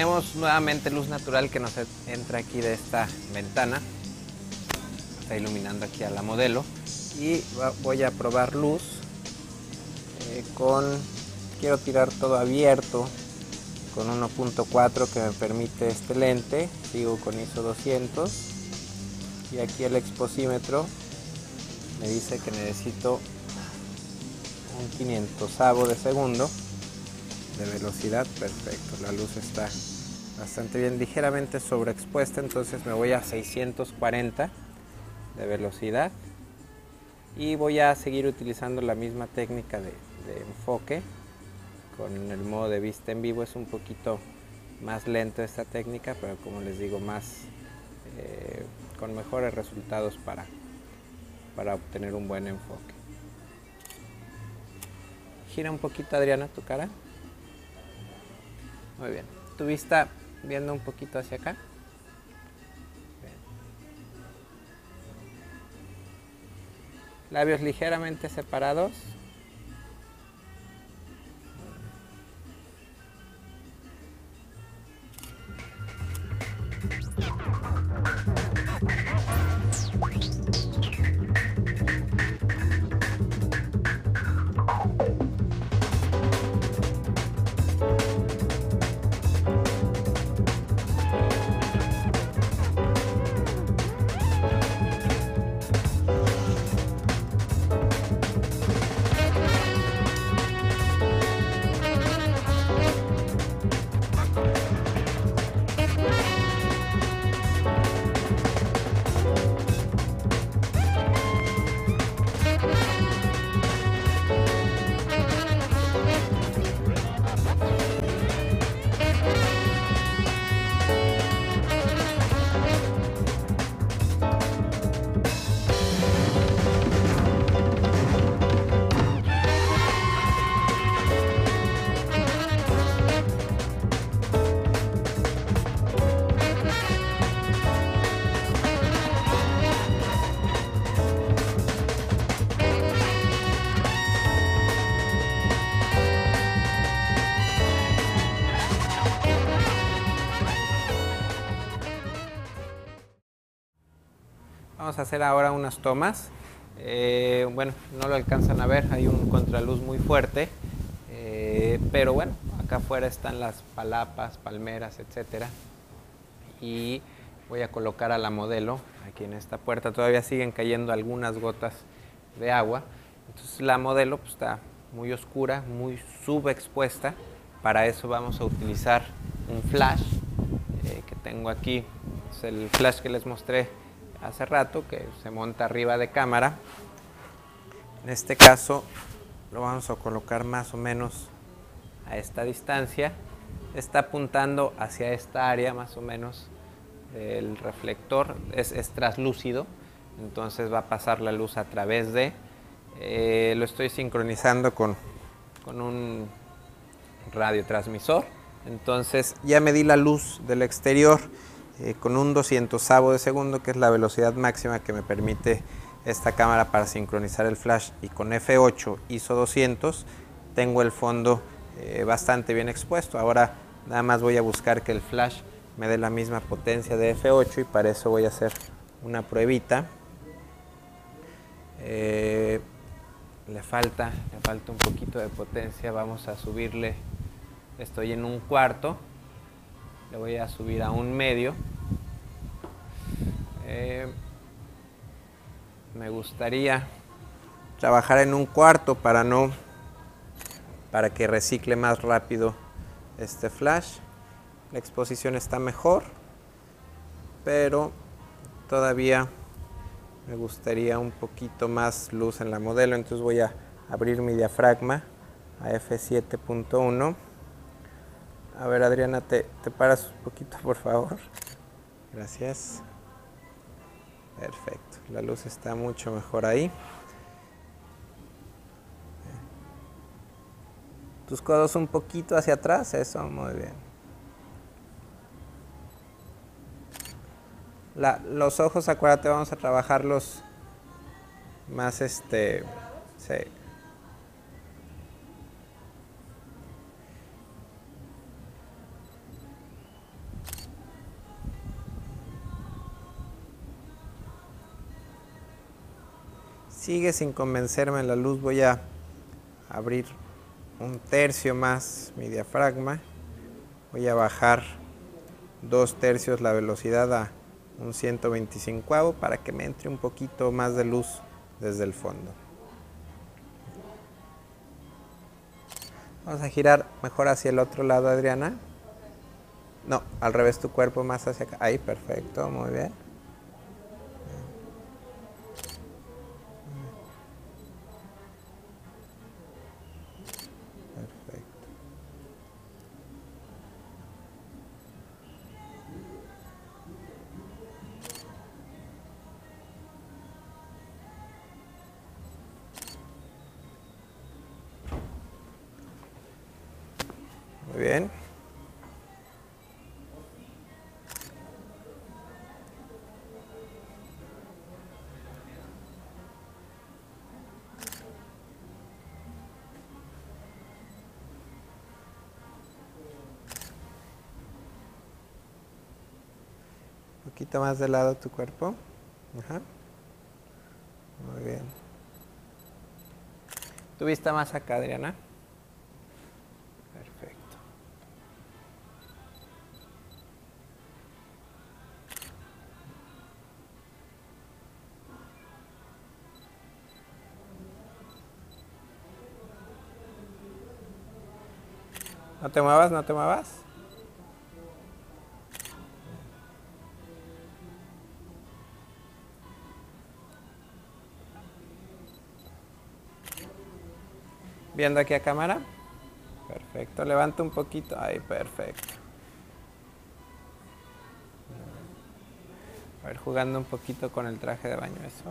tenemos nuevamente luz natural que nos entra aquí de esta ventana. Está iluminando aquí a la modelo. Y voy a probar luz eh, con... Quiero tirar todo abierto con 1.4 que me permite este lente. Sigo con ISO 200. Y aquí el exposímetro me dice que necesito un 500 de segundo de velocidad, perfecto, la luz está bastante bien, ligeramente sobreexpuesta, entonces me voy a 640 de velocidad y voy a seguir utilizando la misma técnica de, enfoque. Con el modo de vista en vivo es un poquito más lento esta técnica pero como les digo más eh, con mejores resultados para, para obtener un buen enfoque. Gira un poquito Adriana tu cara. Muy bien. Tu vista viendo un poquito hacia acá. Labios ligeramente separados. Hacer ahora unas tomas. Eh, bueno, no lo alcanzan a ver, hay un contraluz muy fuerte, eh, pero bueno, acá afuera están las palapas, palmeras, etcétera. Y voy a colocar a la modelo aquí en esta puerta. Todavía siguen cayendo algunas gotas de agua. Entonces la modelo pues, está muy oscura, muy subexpuesta. Para eso vamos a utilizar un flash eh, que tengo aquí. Es el flash que les mostré hace rato que se monta arriba de cámara. En este caso lo vamos a colocar más o menos a esta distancia. Está apuntando hacia esta área más o menos el reflector. Es, traslúcido, entonces va a pasar la luz a través de... Eh, lo estoy sincronizando con, con un radiotransmisor. Entonces ya medí la luz del exterior eh, con un 200 de segundo, que es la velocidad máxima que me permite esta cámara para sincronizar el flash y con F8 ISO 200 tengo el fondo eh, bastante bien expuesto. Ahora nada más voy a buscar que el flash me dé la misma potencia de F8 y para eso voy a hacer una pruebita. Eh, le falta, le falta un poquito de potencia, vamos a subirle, estoy en un cuarto, le voy a subir a un medio. Eh, me gustaría trabajar en un cuarto para no para que recicle más rápido este flash. La exposición está mejor, pero todavía me gustaría un poquito más luz en la modelo, entonces voy a abrir mi diafragma a f7.1 a ver, Adriana, ¿te, te paras un poquito, por favor? Gracias. Perfecto. La luz está mucho mejor ahí. Tus codos un poquito hacia atrás, eso, muy bien. los ojos, acuérdate, vamos a trabajarlos más este. Sí. Sigue sin convencerme la luz, voy a abrir un tercio más mi diafragma. Voy a bajar dos tercios la velocidad a un 125 para que me entre un poquito más de luz desde el fondo. Vamos a girar mejor hacia el otro lado, Adriana. No, al revés, tu cuerpo más hacia acá. Ahí, perfecto, muy bien. Poquito más de lado tu cuerpo. Ajá. Muy bien. Tu vista más acá, Adriana. Perfecto. No te muevas, no te muevas. Viendo aquí a cámara. Perfecto, levanta un poquito. Ahí, perfecto. A ver, jugando un poquito con el traje de baño, eso.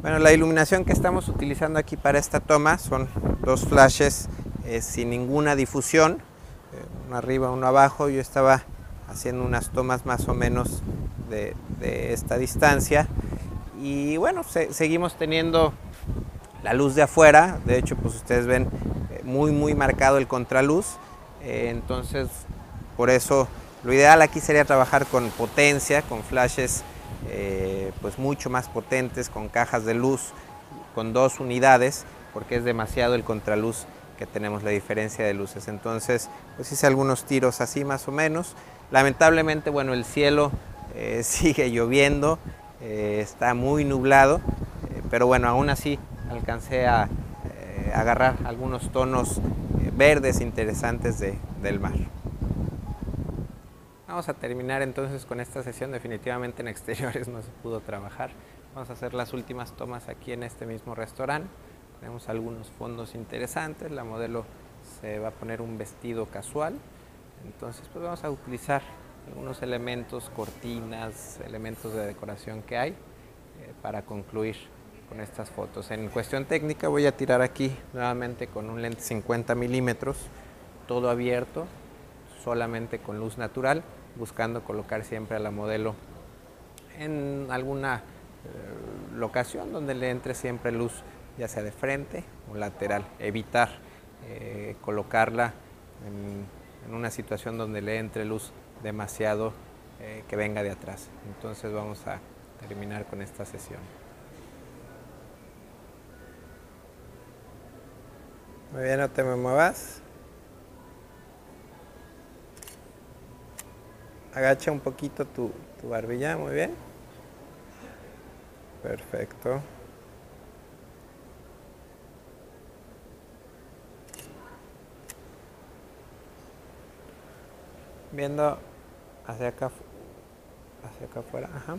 Bueno, la iluminación que estamos utilizando aquí para esta toma son dos flashes sin ninguna difusión, eh, uno arriba, uno abajo. Yo estaba haciendo unas tomas más o menos de, esta distancia. Y bueno, se, seguimos teniendo la luz de afuera, de hecho pues ustedes ven eh, muy muy marcado el contraluz, eh, entonces por eso lo ideal aquí sería trabajar con potencia, con flashes pues mucho más potentes, con cajas de luz, con dos unidades, porque es demasiado el contraluz que tenemos la diferencia de luces. Entonces, pues hice algunos tiros así más o menos. Lamentablemente, bueno, el cielo eh, sigue lloviendo, eh, está muy nublado, eh, pero bueno, aún así alcancé a agarrar algunos tonos verdes interesantes del mar. Vamos a terminar entonces con esta sesión, definitivamente en exteriores no se pudo trabajar. Vamos a hacer las últimas tomas aquí en este mismo restaurante. Tenemos algunos fondos interesantes, la modelo se va a poner un vestido casual, entonces pues vamos a utilizar algunos elementos, cortinas, elementos de decoración que hay eh, para concluir con estas fotos. En cuestión técnica voy a tirar aquí nuevamente con un lente 50 milímetros, todo abierto, solamente con luz natural, buscando colocar siempre a la modelo en alguna eh, locación donde le entre siempre luz, ya sea de frente o lateral, evitar eh, colocarla en, una situación donde le entre luz demasiado eh, que venga de atrás. Entonces vamos a terminar con esta sesión. Muy bien, no te me muevas. Agacha un poquito tu, tu barbilla, muy bien. Perfecto. Viendo hacia acá, hacia acá afuera, ajá.